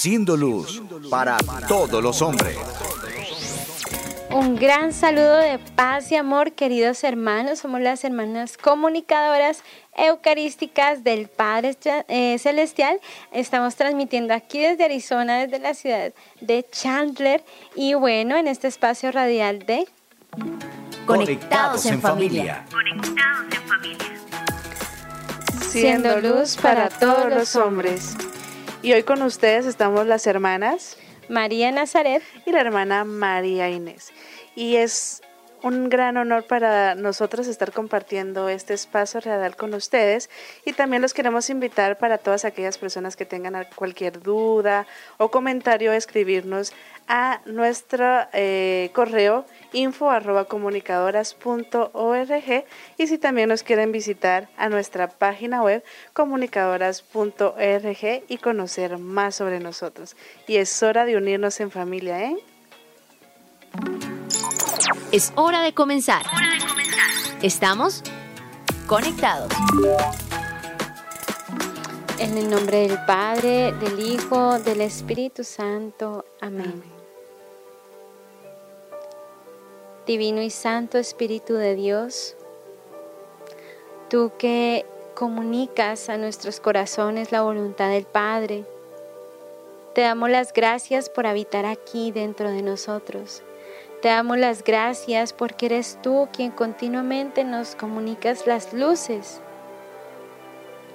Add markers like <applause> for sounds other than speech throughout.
Siendo luz para todos los hombres. Un gran saludo de paz y amor, queridos hermanos. Somos las hermanas comunicadoras eucarísticas del Padre eh, Celestial. Estamos transmitiendo aquí desde Arizona, desde la ciudad de Chandler. Y bueno, en este espacio radial de Conectados en familia. Conectados en familia. Siendo luz para todos los hombres. Y hoy con ustedes estamos las hermanas María Nazaret y la hermana María Inés. Y es un gran honor para nosotros estar compartiendo este espacio radial con ustedes y también los queremos invitar para todas aquellas personas que tengan cualquier duda o comentario a escribirnos a nuestro eh, correo info arroba y si también nos quieren visitar a nuestra página web comunicadoras.org y conocer más sobre nosotros. Y es hora de unirnos en familia, ¿eh? Es hora de comenzar. Estamos conectados. En el nombre del Padre, del Hijo, del Espíritu Santo. Amén. Divino y Santo Espíritu de Dios, tú que comunicas a nuestros corazones la voluntad del Padre, te damos las gracias por habitar aquí dentro de nosotros. Te damos las gracias porque eres tú quien continuamente nos comunicas las luces,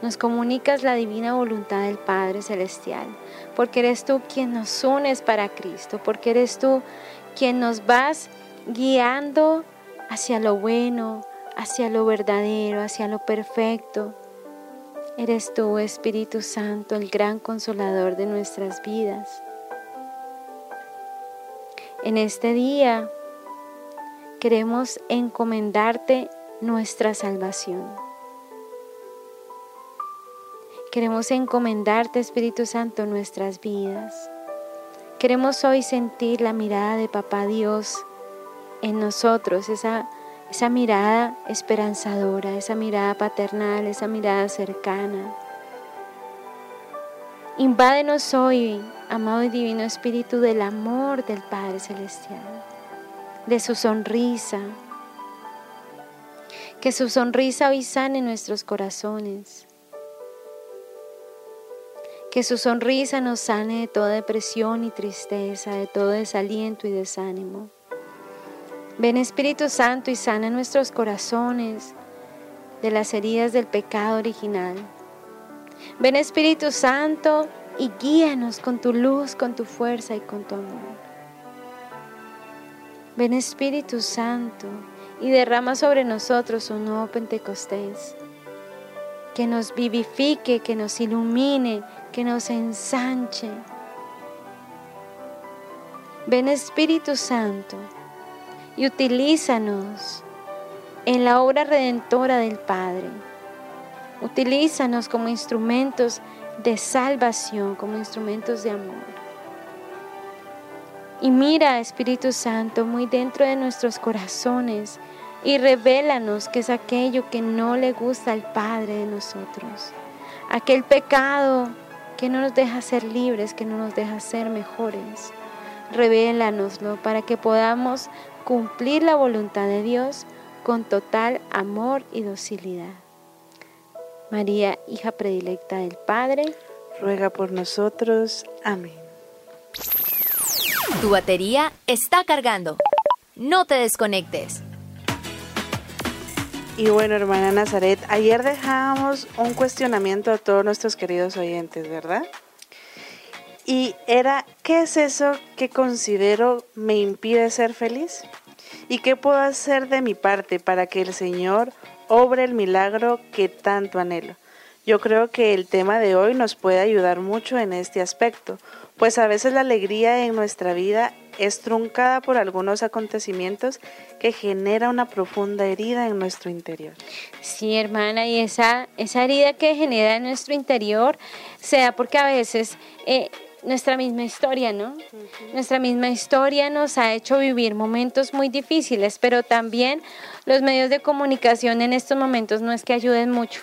nos comunicas la divina voluntad del Padre Celestial, porque eres tú quien nos unes para Cristo, porque eres tú quien nos vas guiando hacia lo bueno, hacia lo verdadero, hacia lo perfecto. Eres tú, Espíritu Santo, el gran consolador de nuestras vidas. En este día queremos encomendarte nuestra salvación. Queremos encomendarte, Espíritu Santo, nuestras vidas. Queremos hoy sentir la mirada de Papá Dios en nosotros, esa, esa mirada esperanzadora, esa mirada paternal, esa mirada cercana. Invádenos hoy, amado y divino Espíritu, del amor del Padre Celestial, de su sonrisa. Que su sonrisa hoy sane nuestros corazones. Que su sonrisa nos sane de toda depresión y tristeza, de todo desaliento y desánimo. Ven Espíritu Santo y sana nuestros corazones de las heridas del pecado original. Ven Espíritu Santo y guíanos con tu luz, con tu fuerza y con tu amor. Ven Espíritu Santo y derrama sobre nosotros un nuevo Pentecostés. Que nos vivifique, que nos ilumine, que nos ensanche. Ven Espíritu Santo y utilízanos en la obra redentora del Padre. Utilízanos como instrumentos de salvación, como instrumentos de amor. Y mira, Espíritu Santo, muy dentro de nuestros corazones y revélanos qué es aquello que no le gusta al Padre de nosotros. Aquel pecado que no nos deja ser libres, que no nos deja ser mejores. Revélanoslo para que podamos cumplir la voluntad de Dios con total amor y docilidad. María, hija predilecta del Padre, ruega por nosotros. Amén. Tu batería está cargando. No te desconectes. Y bueno, hermana Nazaret, ayer dejamos un cuestionamiento a todos nuestros queridos oyentes, ¿verdad? Y era, ¿qué es eso que considero me impide ser feliz? ¿Y qué puedo hacer de mi parte para que el Señor obre el milagro que tanto anhelo? Yo creo que el tema de hoy nos puede ayudar mucho en este aspecto, pues a veces la alegría en nuestra vida es truncada por algunos acontecimientos que genera una profunda herida en nuestro interior. Sí, hermana, y esa, esa herida que genera en nuestro interior se da porque a veces eh, nuestra misma historia, ¿no? Nuestra misma historia nos ha hecho vivir momentos muy difíciles, pero también los medios de comunicación en estos momentos no es que ayuden mucho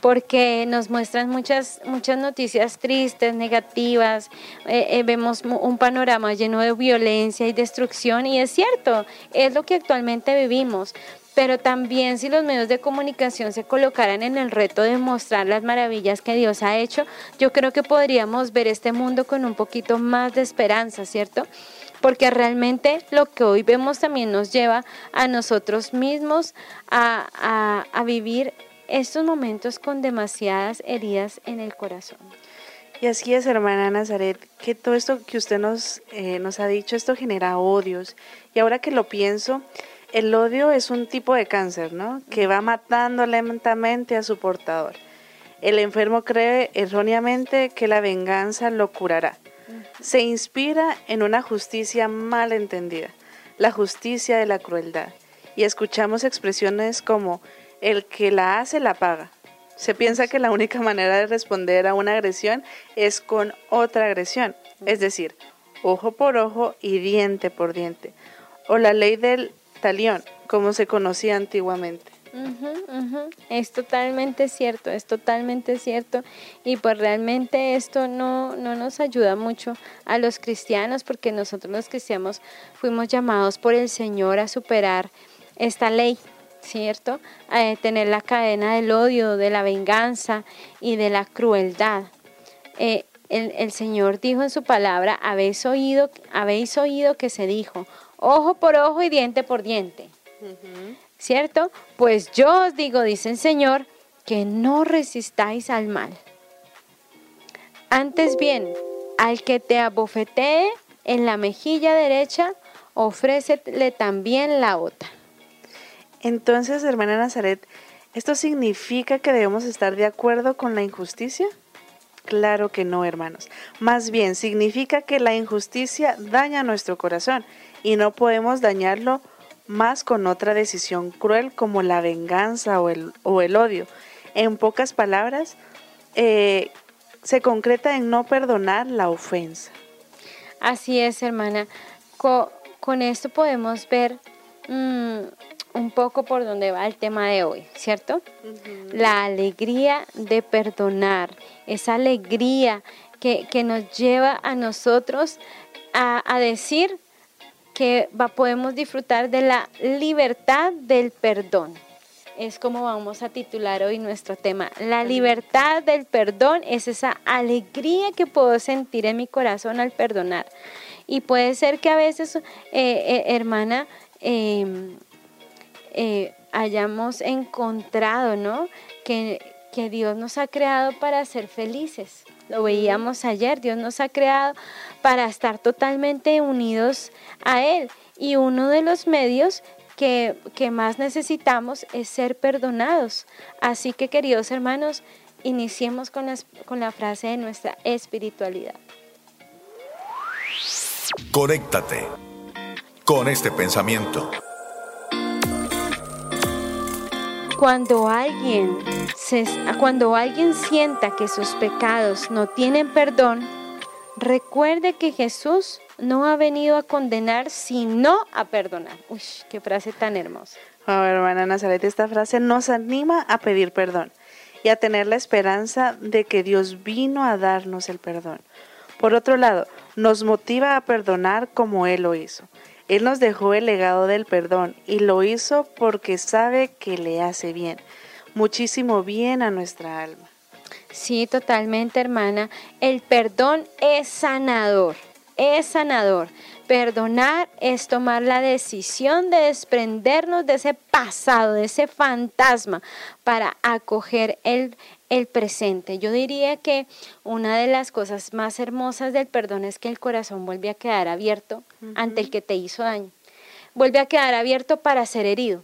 porque nos muestran muchas, muchas noticias tristes, negativas, eh, eh, vemos un panorama lleno de violencia y destrucción y es cierto, es lo que actualmente vivimos, pero también si los medios de comunicación se colocaran en el reto de mostrar las maravillas que Dios ha hecho, yo creo que podríamos ver este mundo con un poquito más de esperanza, ¿cierto? Porque realmente lo que hoy vemos también nos lleva a nosotros mismos a, a, vivir estos momentos con demasiadas heridas en el corazón. Y así es, hermana Nazaret, que todo esto que usted nos, eh, nos ha dicho, esto genera odios. Y ahora que lo pienso, el odio es un tipo de cáncer, ¿no? Que va matando lentamente a su portador. El enfermo cree erróneamente que la venganza lo curará. Se inspira en una justicia mal entendida, la justicia de la crueldad. Y escuchamos expresiones como el que la hace la paga. Se piensa que la única manera de responder a una agresión es con otra agresión, es decir, ojo por ojo y diente por diente, o la ley del talión, como se conocía antiguamente. Es totalmente cierto, es totalmente cierto. Y pues realmente esto no, no nos ayuda mucho a los cristianos porque nosotros los cristianos fuimos llamados por el Señor a superar esta ley, ¿cierto? Eh, tener la cadena del odio, de la venganza y de la crueldad. Eh, el, Señor dijo en su palabra, habéis oído, habéis oído que se dijo, ojo por ojo y diente por diente. ¿Cierto? Pues yo os digo, dice el Señor, que no resistáis al mal. Antes bien, al que te abofetee en la mejilla derecha, ofrécele también la otra. Entonces, hermana Nazaret, ¿esto significa que debemos estar de acuerdo con la injusticia? Claro que no, hermanos. Más bien, significa que la injusticia daña nuestro corazón y no podemos dañarlo más con otra decisión cruel como la venganza o el, o el odio. En pocas palabras, eh, se concreta en no perdonar la ofensa. Así es, hermana. con esto podemos ver mm, un poco por donde va el tema de hoy, ¿cierto? La alegría de perdonar, esa alegría que, nos lleva a nosotros a, decir que va, podemos disfrutar de la libertad del perdón. Es como vamos a titular hoy nuestro tema. La libertad del perdón es esa alegría que puedo sentir en mi corazón al perdonar. Y puede ser que a veces, eh, eh, hermana, em, eh, hayamos encontrado, ¿no? Que, que Dios nos ha creado para ser felices. Lo veíamos ayer, Dios nos ha creado para estar totalmente unidos a Él. Y uno de los medios que, que, más necesitamos es ser perdonados. Así que, queridos hermanos, iniciemos con, con la frase de nuestra espiritualidad. Conéctate con este pensamiento. Cuando alguien, cuando alguien sienta que sus pecados no tienen perdón, recuerde que Jesús no ha venido a condenar, sino a perdonar. Uy, qué frase tan hermosa. Oh, hermana Nazaret, esta frase nos anima a pedir perdón y a tener la esperanza de que Dios vino a darnos el perdón. Por otro lado, nos motiva a perdonar como Él lo hizo. Él nos dejó el legado del perdón y lo hizo porque sabe que le hace bien, muchísimo bien a nuestra alma. Sí, totalmente, hermana. El perdón es sanador, es sanador. Perdonar es tomar la decisión de desprendernos de ese pasado, de ese fantasma, para acoger el, el presente. Yo diría que una de las cosas más hermosas del perdón es que el corazón vuelve a quedar abierto ante el que te hizo daño. Vuelve a quedar abierto para ser herido.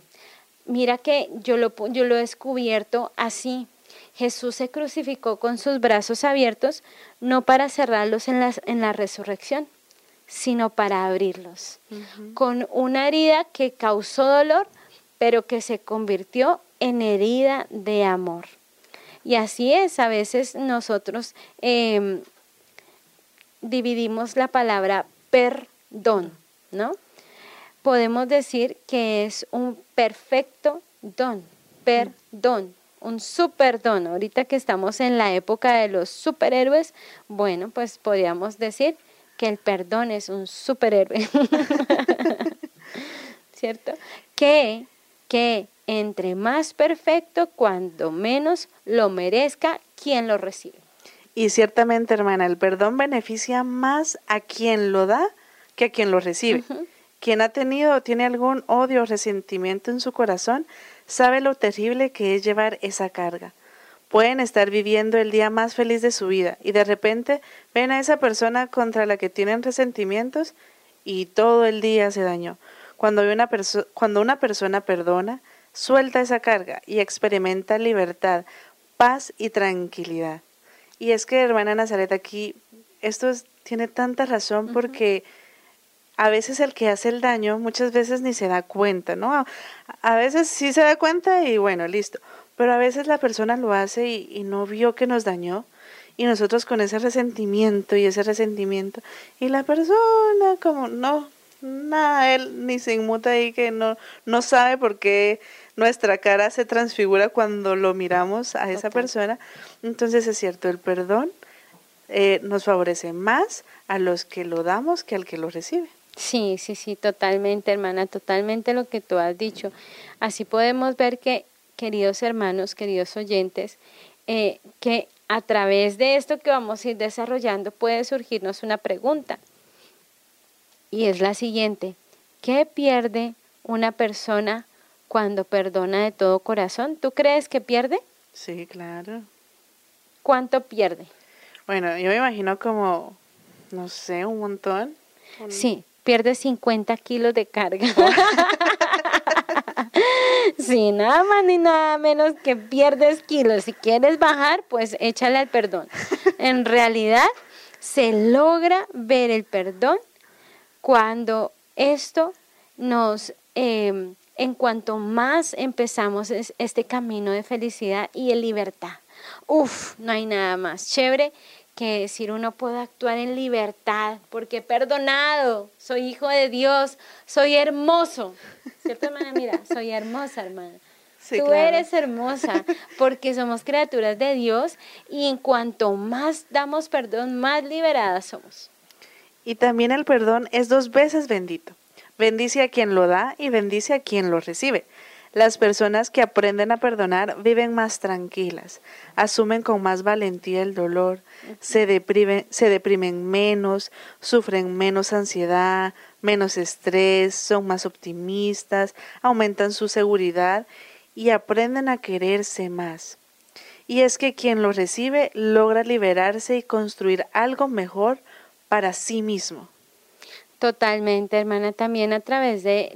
Mira que yo lo, yo lo he descubierto así, Jesús se crucificó con sus brazos abiertos, no para cerrarlos en en la resurrección, sino para abrirlos, con una herida que causó dolor, pero que se convirtió en herida de amor. Y así es, a veces nosotros em, dividimos la palabra perdón, ¿no? Podemos decir que es un perfecto don, perdón, un don. Ahorita que estamos en la época de los superhéroes, bueno, pues podríamos decir que el perdón es un superhéroe. <laughs> ¿Cierto? Que, que entre más perfecto, cuando menos lo merezca quien lo recibe. Y ciertamente, hermana, el perdón beneficia más a quien lo da que a quien lo recibe. Quien ha tenido o tiene algún odio o resentimiento en su corazón sabe lo terrible que es llevar esa carga. Pueden estar viviendo el día más feliz de su vida y de repente ven a esa persona contra la que tienen resentimientos y todo el día se dañó. Cuando una, cuando una persona perdona, suelta esa carga y experimenta libertad, paz y tranquilidad. Y es que, hermana Nazaret, aquí esto tiene tanta razón porque a veces el que hace el daño muchas veces ni se da cuenta, ¿no? A, veces sí se da cuenta y bueno, listo. Pero a veces la persona lo hace y, y no vio que nos dañó y nosotros con ese resentimiento y ese resentimiento y la persona como no, nada, él ni se inmuta ahí que no, no sabe por qué nuestra cara se transfigura cuando lo miramos a esa persona. Entonces es cierto, el perdón eh, nos favorece más a los que lo damos que al que lo recibe. Sí, sí, sí, totalmente, hermana, totalmente lo que tú has dicho. Así podemos ver que, queridos hermanos, queridos oyentes, eh, que a través de esto que vamos a ir desarrollando puede surgirnos una pregunta. Y es la siguiente, ¿qué pierde una persona cuando perdona de todo corazón. ¿Tú crees que pierde? Sí, claro. ¿Cuánto pierde? Bueno, yo me imagino como, no sé, un montón. Sí, pierde 50 kilos de carga. <laughs> sí, nada más ni nada menos que pierdes kilos. Si quieres bajar, pues échale al perdón. En <laughs> realidad, se logra ver el perdón cuando esto nos eh, en cuanto más empezamos este camino de felicidad y de libertad. Uf, no hay nada más chévere que decir uno puede actuar en libertad porque he perdonado, soy hijo de Dios, soy hermoso. ¿Cierto, hermana? Mira, soy hermosa, hermana. Tú eres hermosa porque somos criaturas de Dios y en cuanto más damos perdón, más liberadas somos. Y también el perdón es dos veces bendito. Bendice a quien lo da y bendice a quien lo recibe. Las personas que aprenden a perdonar viven más tranquilas, asumen con más valentía el dolor, se, deprimen, se deprimen menos, sufren menos ansiedad, menos estrés, son más optimistas, aumentan su seguridad y aprenden a quererse más. Y es que quien lo recibe logra liberarse y construir algo mejor para sí mismo. Totalmente, hermana. También a través de,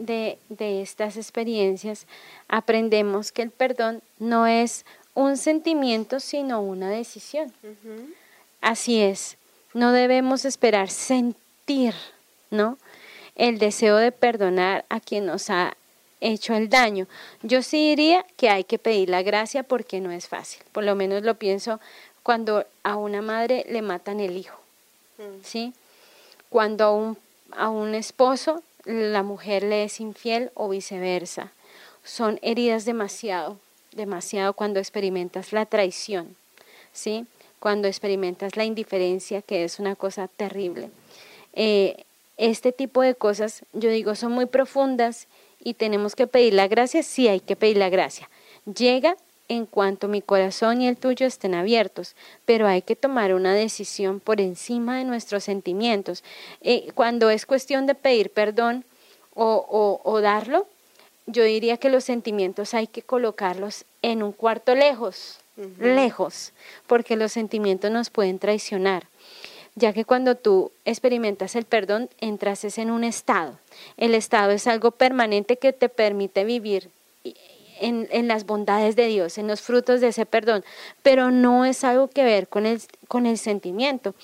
de, estas experiencias aprendemos que el perdón no es un sentimiento, sino una decisión. Así es. No debemos esperar sentir, ¿no? El deseo de perdonar a quien nos ha hecho el daño. Yo sí diría que hay que pedir la gracia porque no es fácil. Por lo menos lo pienso cuando a una madre le matan el hijo, mm. ¿sí? Cuando a un a un esposo, la mujer le es infiel o viceversa. Son heridas demasiado, demasiado cuando experimentas la traición, ¿sí? Cuando experimentas la indiferencia, que es una cosa terrible. Eh, este tipo de cosas, yo digo, son muy profundas y tenemos que pedir la gracia, sí hay que pedir la gracia. Llega en cuanto mi corazón y el tuyo estén abiertos, pero hay que tomar una decisión por encima de nuestros sentimientos. Eh, cuando es cuestión de pedir perdón o, o, darlo, yo diría que los sentimientos hay que colocarlos en un cuarto lejos, lejos, porque los sentimientos nos pueden traicionar ya que cuando tú experimentas el perdón, entras en un estado. El estado es algo permanente que te permite vivir en, en, las bondades de Dios, en los frutos de ese perdón, pero no es algo que ver con el, con el sentimiento.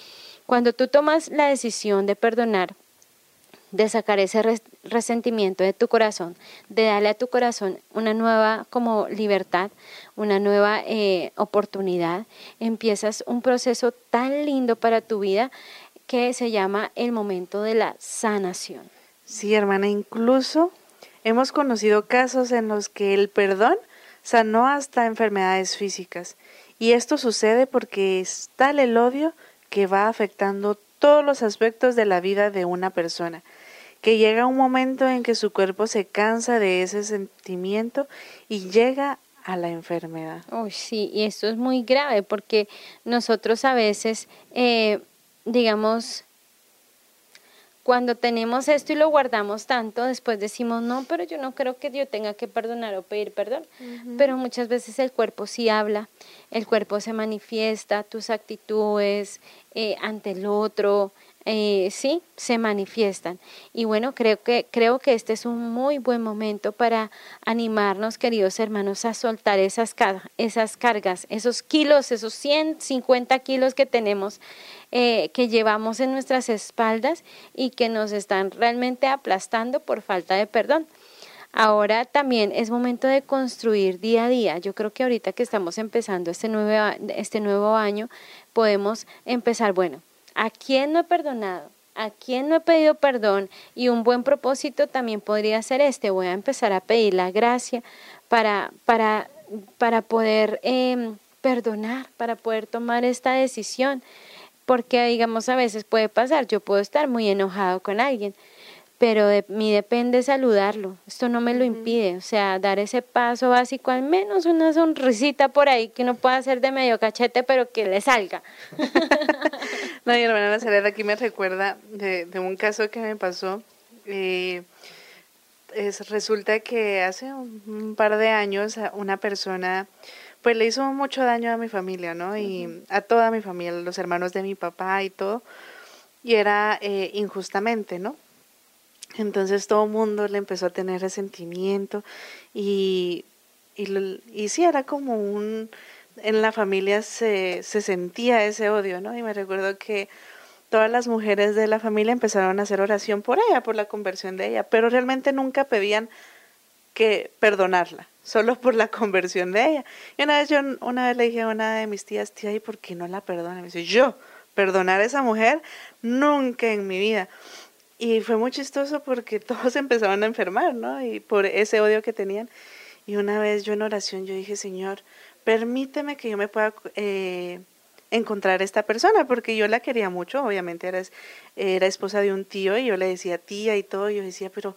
Cuando tú tomas la decisión de perdonar, de sacar ese resentimiento de tu corazón, de darle a tu corazón una nueva como libertad, una nueva eh, oportunidad, empiezas un proceso tan lindo para tu vida que se llama el momento de la sanación. Sí, hermana, incluso hemos conocido casos en los que el perdón sanó hasta enfermedades físicas. Y esto sucede porque es tal el odio que va afectando todos los aspectos de la vida de una persona que llega un momento en que su cuerpo se cansa de ese sentimiento y llega a la enfermedad. Oh, sí, y esto es muy grave porque nosotros a veces, eh, digamos, cuando tenemos esto y lo guardamos tanto, después decimos, no, pero yo no creo que Dios tenga que perdonar o pedir perdón. Pero muchas veces el cuerpo sí habla, el cuerpo se manifiesta, tus actitudes eh, ante el otro, eh, sí, se manifiestan. Y bueno, creo que, creo que este es un muy buen momento para animarnos, queridos hermanos, a soltar esas, esas cargas, esos kilos, esos 150 kilos que tenemos, eh, que llevamos en nuestras espaldas y que nos están realmente aplastando por falta de perdón. Ahora también es momento de construir día a día. Yo creo que ahorita que estamos empezando este nuevo, este nuevo año, podemos empezar, bueno, ¿A quién no he perdonado? ¿A quién no he pedido perdón? Y un buen propósito también podría ser este. Voy a empezar a pedir la gracia para, para, para poder em, perdonar, para poder tomar esta decisión. Porque, digamos, a veces puede pasar, yo puedo estar muy enojado con alguien, pero de mí depende saludarlo. Esto no me lo impide, o sea, dar ese paso básico, al menos una sonrisita por ahí que uno pueda hacer de medio cachete, pero que le salga. <laughs> no, mi hermana Nazaret aquí me recuerda de, un caso que me pasó. Eh, es, resulta que hace un, par de años una persona pues le hizo mucho daño a mi familia, ¿no? Y a toda mi familia, los hermanos de mi papá y todo. Y era eh, injustamente, ¿no? Entonces todo el mundo le empezó a tener resentimiento y, y, sí, era como un... En la familia se, se sentía ese odio, ¿no? Y me recuerdo que todas las mujeres de la familia empezaron a hacer oración por ella, por la conversión de ella, pero realmente nunca pedían que perdonarla, solo por la conversión de ella. Y una vez yo una vez le dije a una de mis tías, tía, ¿y por qué no la perdona? Me dice, yo, perdonar a esa mujer, nunca en mi vida. Y fue muy chistoso porque <laughs> todos empezaron a enfermar, ¿no? Y por ese odio que tenían. Y una vez yo en oración yo dije, Señor, permíteme que yo me pueda eh, encontrar esta persona, porque yo la quería mucho, obviamente era, era esposa de un tío y yo le decía tía y todo, y yo decía, pero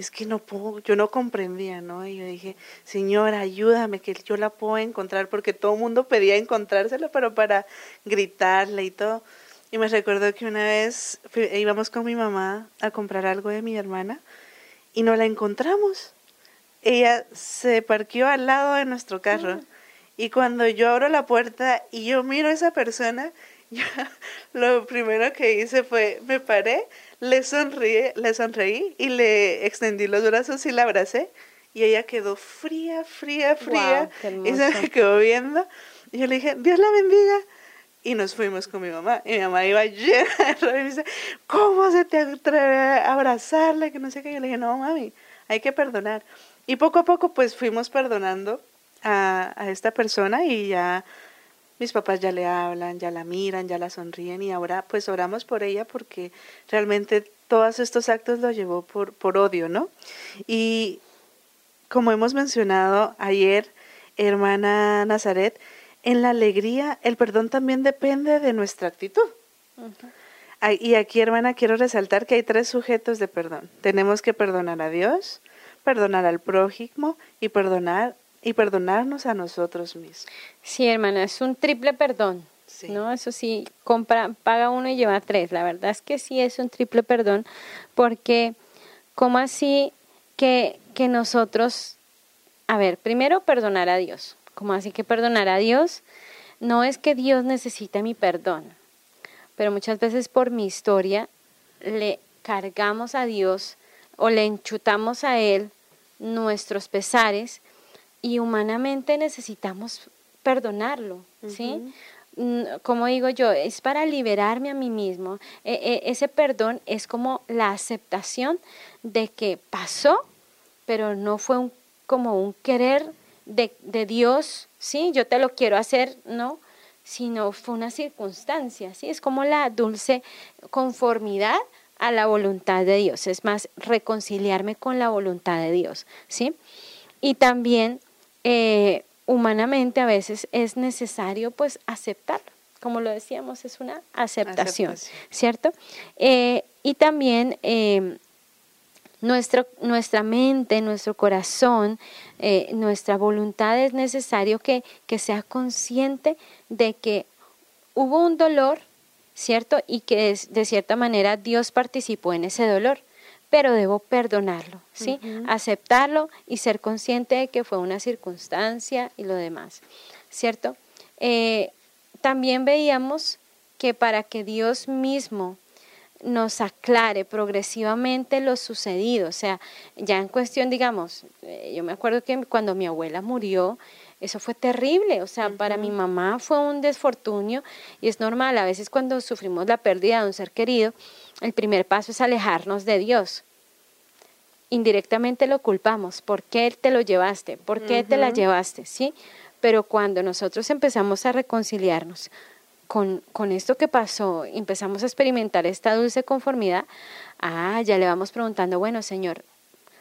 es que no puedo, yo no comprendía, ¿no? Y yo dije, Señor, ayúdame, que yo la puedo encontrar, porque todo el mundo pedía encontrársela, pero para gritarle y todo. Y me recuerdo que una vez íbamos con mi mamá a comprar algo de mi hermana y no la encontramos. Ella se parqueó al lado de nuestro carro. Y cuando yo abro la puerta y yo miro a esa persona, <laughs> yo, lo primero que hice fue, me paré, le sonríe, le sonreí y le extendí los brazos y la abracé. Y ella quedó fría, fría, fría. y se me quedó viendo. Y yo le dije, Dios la bendiga y nos fuimos con mi mamá. Y mi mamá iba llena de y me dice, ¿cómo se te atreve a abrazarle? Que no sé qué. Yo le dije, no, mami, hay que perdonar. Y poco a poco pues fuimos perdonando a, a esta persona y ya mis papás ya le hablan, ya la miran, ya la sonríen y ahora pues oramos por ella porque realmente todos estos actos los llevó por, por odio, ¿no? Y como hemos mencionado ayer, hermana Nazaret, en la alegría, el perdón también depende de nuestra actitud. Y aquí, hermana, quiero resaltar que hay tres sujetos de perdón. Tenemos que perdonar a Dios, perdonar al prójimo y perdonar y perdonarnos a nosotros mismos. Sí, hermana, es un triple perdón. ¿no? Eso sí, compra, paga uno y lleva tres. La verdad es que sí es un triple perdón, porque ¿cómo así que, que nosotros, a ver, primero perdonar a Dios, como así que perdonar a Dios? No es que Dios necesite mi perdón, pero muchas veces por mi historia le cargamos a Dios o le enchutamos a Él nuestros pesares y humanamente necesitamos perdonarlo, ¿sí? Mm, como digo yo, es para liberarme a mí mismo. E, e, ese perdón es como la aceptación de que pasó, pero no fue un, como un querer de, de, Dios, ¿sí? Yo te lo quiero hacer, ¿no? Sino fue una circunstancia, ¿sí? Es como la dulce conformidad a la voluntad de Dios, es más, reconciliarme con la voluntad de Dios, ¿sí? Y también eh, humanamente a veces es necesario pues aceptarlo. Como lo decíamos, es una aceptación, ¿cierto? Eh, y también eh, nuestro, nuestra mente, nuestro corazón, eh, nuestra voluntad es necesario que, que sea consciente de que hubo un dolor, ¿cierto? Y que de cierta manera Dios participó en ese dolor pero debo perdonarlo, ¿sí? Aceptarlo y ser consciente de que fue una circunstancia y lo demás, ¿cierto? Eh, también veíamos que para que Dios mismo nos aclare progresivamente lo sucedido, o sea, ya en cuestión, digamos, eh, yo me acuerdo que cuando mi abuela murió, eso fue terrible, o sea, para mi mamá fue un desfortunio y es normal, a veces cuando sufrimos la pérdida de un ser querido, el primer paso es alejarnos de Dios. Indirectamente lo culpamos. ¿Por qué te lo llevaste? ¿Por qué te la llevaste? ¿Sí? Pero cuando nosotros empezamos a reconciliarnos con, con, esto que pasó, empezamos a experimentar esta dulce conformidad, ah, ya le vamos preguntando, bueno, Señor,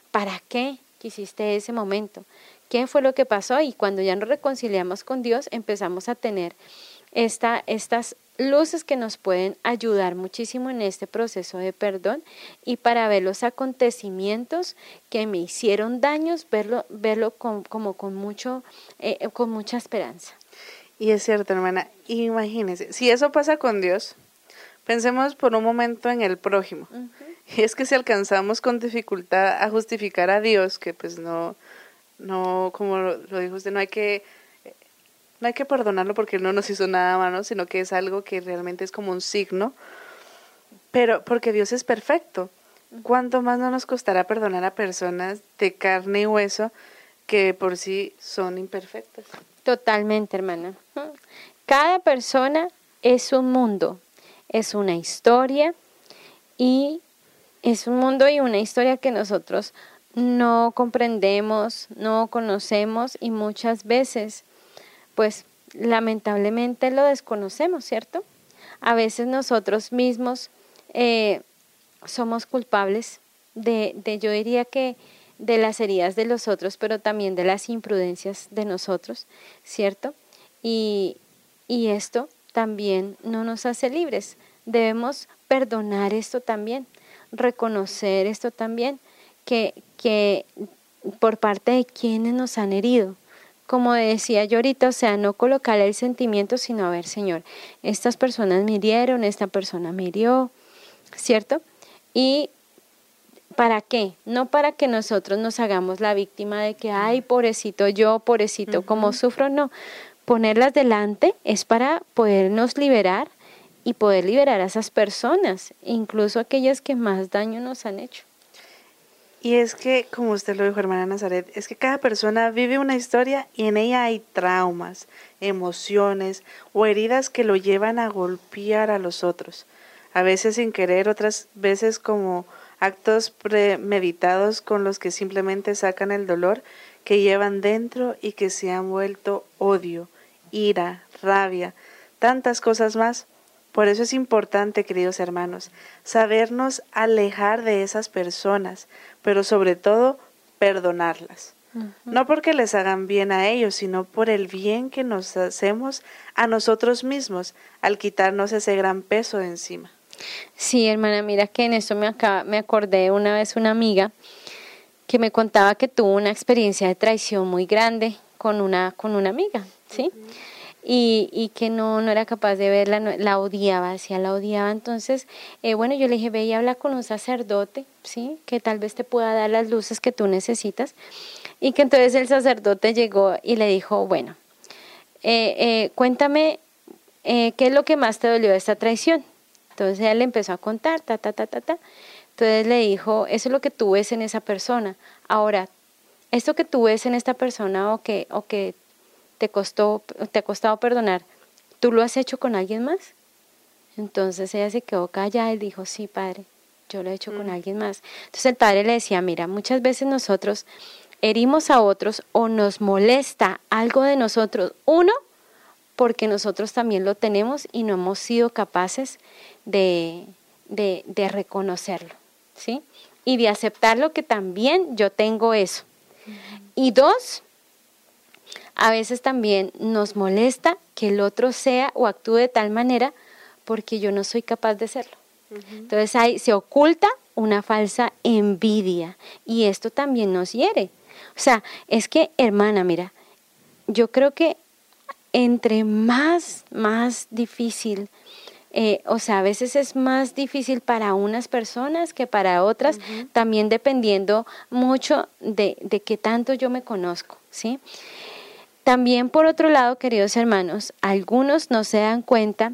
¿para qué quisiste ese momento? ¿Qué fue lo que pasó? Y cuando ya nos reconciliamos con Dios, empezamos a tener esta, estas luces que nos pueden ayudar muchísimo en este proceso de perdón y para ver los acontecimientos que me hicieron daños, verlo, verlo como con, mucho, eh, con mucha esperanza. Y es cierto, hermana, imagínese, si eso pasa con Dios, pensemos por un momento en el prójimo. Y es que si alcanzamos con dificultad a justificar a Dios, que pues no, no, como lo dijo usted, no hay que no hay que perdonarlo porque él no nos hizo nada malo, sino que es algo que realmente es como un signo, pero porque Dios es perfecto. ¿Cuánto más no nos costará perdonar a personas de carne y hueso que por sí son imperfectas? Totalmente, hermana. Cada persona es un mundo, es una historia y es un mundo y una historia que nosotros no comprendemos, no conocemos y muchas veces pues lamentablemente lo desconocemos, ¿cierto? A veces nosotros mismos eh, somos culpables de, de, yo diría que de las heridas de los otros, pero también de las imprudencias de nosotros, ¿cierto? Y, y esto también no nos hace libres. Debemos perdonar esto también, reconocer esto también, que, que por parte de quienes nos han herido, como decía yo ahorita, o sea, no colocar el sentimiento, sino a ver, Señor, estas personas me hirieron, esta persona me hirió, ¿cierto? Y ¿para qué? No para que nosotros nos hagamos la víctima de que, ay, pobrecito yo, pobrecito, como sufro, no. Ponerlas delante es para podernos liberar y poder liberar a esas personas, incluso aquellas que más daño nos han hecho. Y es que, como usted lo dijo, hermana Nazaret, es que cada persona vive una historia y en ella hay traumas, emociones o heridas que lo llevan a golpear a los otros. A veces sin querer, otras veces como actos premeditados con los que simplemente sacan el dolor que llevan dentro y que se han vuelto odio, ira, rabia, tantas cosas más. Por eso es importante, queridos hermanos, sabernos alejar de esas personas, pero sobre todo perdonarlas. No porque les hagan bien a ellos, sino por el bien que nos hacemos a nosotros mismos al quitarnos ese gran peso de encima. Sí, hermana, mira que en eso me, acaba, me acordé una vez una amiga que me contaba que tuvo una experiencia de traición muy grande con una, con una amiga, ¿sí? y, y que no, no era capaz de verla, la odiaba, decía, la odiaba. Entonces, eh, bueno, yo le dije, ve y habla con un sacerdote, ¿sí? Que tal vez te pueda dar las luces que tú necesitas. Y que entonces el sacerdote llegó y le dijo, bueno, eh, eh, cuéntame qué es lo que más te dolió de esta traición. Entonces él le empezó a contar, ta, ta, ta, ta, ta. Entonces le dijo, eso es lo que tú ves en esa persona. Ahora, esto que tú ves en esta persona o que, o que te, costó, te ha costado perdonar, ¿tú lo has hecho con alguien más? Entonces ella se quedó callada y dijo, sí, padre, yo lo he hecho con Mm. alguien más. Entonces el padre le decía, mira, muchas veces nosotros herimos a otros o nos molesta algo de nosotros. Uno, porque nosotros también lo tenemos y no hemos sido capaces de, de, de reconocerlo, ¿sí? Y de aceptarlo que también yo tengo eso. Y dos, a veces también nos molesta que el otro sea o actúe de tal manera porque yo no soy capaz de serlo. Entonces ahí se oculta una falsa envidia y esto también nos hiere. O sea, es que, hermana, mira, yo creo que entre más, más difícil, eh, o sea, a veces es más difícil para unas personas que para otras, también dependiendo mucho de, de qué tanto yo me conozco, ¿sí? También, por otro lado, queridos hermanos, algunos no se dan cuenta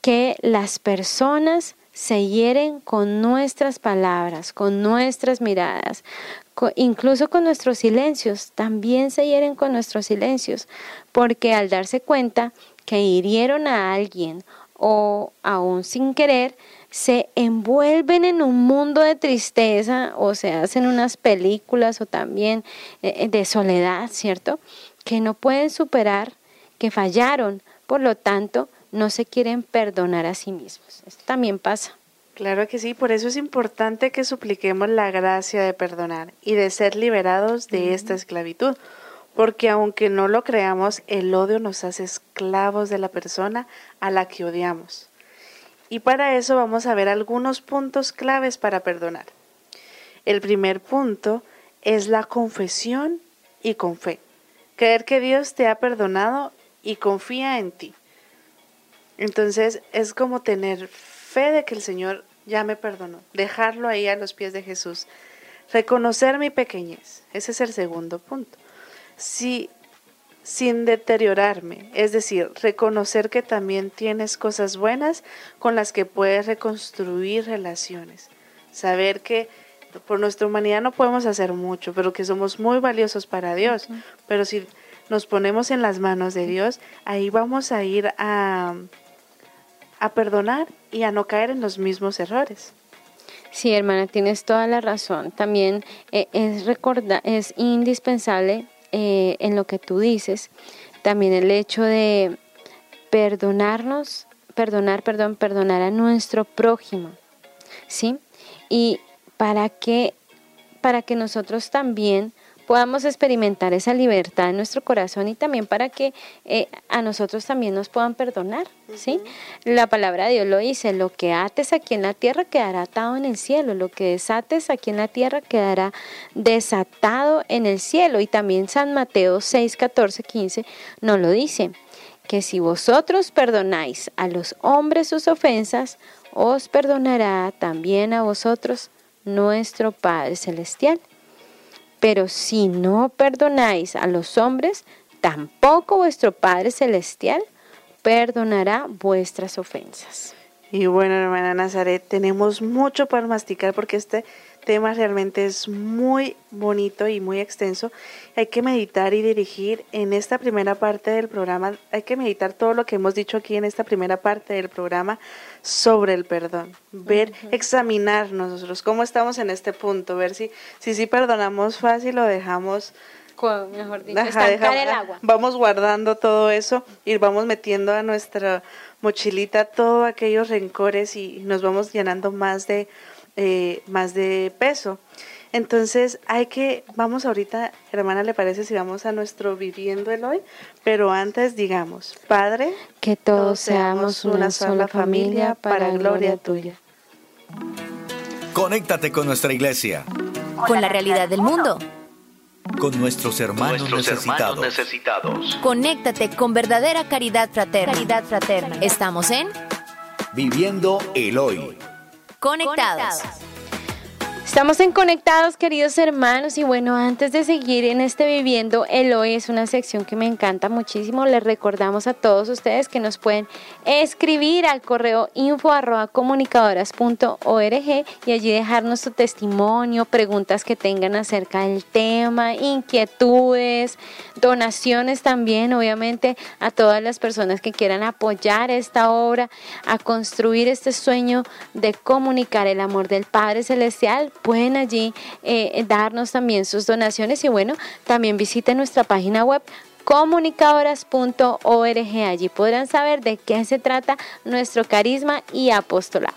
que las personas se hieren con nuestras palabras, con nuestras miradas, incluso con nuestros silencios, también se hieren con nuestros silencios, porque al darse cuenta que hirieron a alguien o aún sin querer, se envuelven en un mundo de tristeza o se hacen unas películas o también eh, de soledad, ¿cierto? Que no pueden superar, que fallaron, por lo tanto, no se quieren perdonar a sí mismos. Esto también pasa. Claro que sí, por eso es importante que supliquemos la gracia de perdonar y de ser liberados de esta esclavitud, porque aunque no lo creamos, el odio nos hace esclavos de la persona a la que odiamos. Y para eso vamos a ver algunos puntos claves para perdonar. El primer punto es la confesión y con fe. Creer que Dios te ha perdonado y confía en ti. Entonces es como tener fe de que el Señor ya me perdonó, dejarlo ahí a los pies de Jesús, reconocer mi pequeñez, ese es el segundo punto. Si sin deteriorarme, es decir, reconocer que también tienes cosas buenas con las que puedes reconstruir relaciones, saber que por nuestra humanidad no podemos hacer mucho, pero que somos muy valiosos para Dios, pero si nos ponemos en las manos de Dios, ahí vamos a ir a, a perdonar y a no caer en los mismos errores. Sí, hermana, tienes toda la razón. También eh, es, recorda es indispensable eh, en lo que tú dices, también el hecho de perdonarnos, perdonar, perdón, perdonar a nuestro prójimo, ¿sí? Y para que, para que nosotros también podamos experimentar esa libertad en nuestro corazón y también para que eh, a nosotros también nos puedan perdonar, ¿sí? La palabra de Dios lo dice, lo que ates aquí en la tierra quedará atado en el cielo, lo que desates aquí en la tierra quedará desatado en el cielo. Y también San Mateo 6, 14, 15 nos lo dice, que si vosotros perdonáis a los hombres sus ofensas, os perdonará también a vosotros nuestro Padre Celestial. Pero si no perdonáis a los hombres, tampoco vuestro Padre Celestial perdonará vuestras ofensas. Y bueno, hermana Nazaret, tenemos mucho para masticar porque este tema realmente es muy bonito y muy extenso. Hay que meditar y dirigir en esta primera parte del programa, hay que meditar todo lo que hemos dicho aquí en esta primera parte del programa sobre el perdón, ver, examinarnos nosotros cómo estamos en este punto, ver si si sí perdonamos fácil o dejamos mejor dicho, Ajá, estancar deja- el agua. Vamos guardando todo eso y vamos metiendo a nuestra mochilita todos aquellos rencores y nos vamos llenando más de eh, más de peso. Entonces hay que, vamos ahorita, hermana, ¿le parece si vamos a nuestro viviendo el hoy? Pero antes digamos, Padre, Que todos seamos una sola familia para gloria tuya. Conéctate con nuestra iglesia, Con la realidad del mundo. con nuestros hermanos Nuestros necesitados. hermanos necesitados. Conéctate con verdadera caridad fraterna. Caridad fraterna. Estamos en Viviendo el hoy. Conectados. Estamos en Conectados, queridos hermanos, y bueno, antes de seguir en este Viviendo el Hoy, es una sección que me encanta muchísimo. Les recordamos a todos ustedes que nos pueden escribir al correo info arroba comunicadoras.org y allí dejarnos su testimonio, preguntas que tengan acerca del tema, inquietudes, donaciones también, obviamente, a todas las personas que quieran apoyar esta obra, a construir este sueño de comunicar el amor del Padre Celestial pueden allí eh, darnos también sus donaciones y bueno, también visiten nuestra página web comunicadoras.org. Allí podrán saber de qué se trata nuestro carisma y apostolado.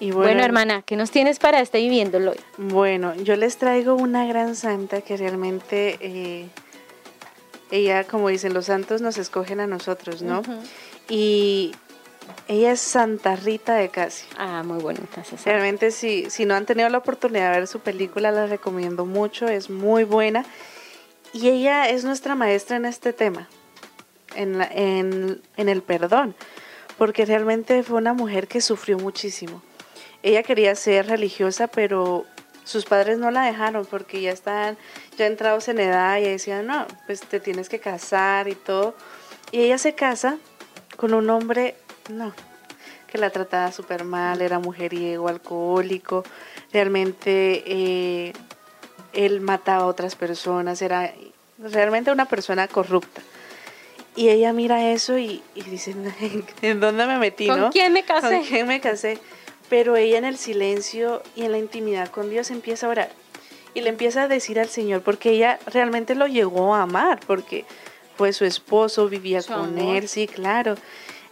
Y bueno, hermana, ¿qué nos tienes para este viviéndolo hoy? Bueno, yo les traigo una gran santa que realmente eh, ella, como dicen los santos, nos escogen a nosotros, ¿no? Y ella es Santa Rita de Casi. Ah, muy bonita. Realmente si, si no han tenido la oportunidad de ver su película, la recomiendo mucho, es muy buena. Y ella es nuestra maestra en este tema, en, en, en el perdón, porque realmente fue una mujer que sufrió muchísimo. Ella quería ser religiosa, pero sus padres no la dejaron porque ya estaban ya entrados en edad y decían, no, pues te tienes que casar y todo. Y ella se casa con un hombre no, que la trataba súper mal, era mujeriego, alcohólico, realmente eh, él mataba a otras personas, era realmente una persona corrupta. Y ella mira eso y, dice, <laughs> ¿en dónde me metí? ¿Con quién me casé? ¿Con quién me casé? Pero ella en el silencio y en la intimidad con Dios empieza a orar y le empieza a decir al Señor, porque ella realmente lo llegó a amar, porque fue su esposo, vivía con él, sí, claro.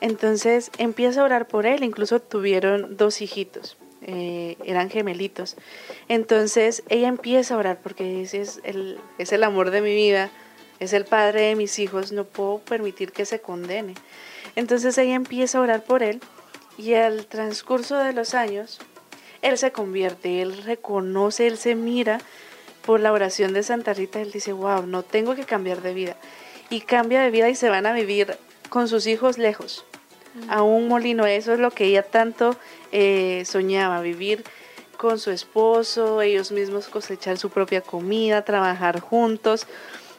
Entonces empieza a orar por él, incluso tuvieron dos hijitos, eh, eran gemelitos. Entonces ella empieza a orar porque ese es el, es el amor de mi vida, es el padre de mis hijos, no puedo permitir que se condene. Entonces ella empieza a orar por él y al transcurso de los años, él se convierte, él reconoce, él se mira por la oración de Santa Rita, él dice, wow, no tengo que cambiar de vida. Y cambia de vida y se van a vivir con sus hijos lejos a un molino. Eso es lo que ella tanto eh, soñaba, vivir con su esposo, ellos mismos cosechar su propia comida, trabajar juntos.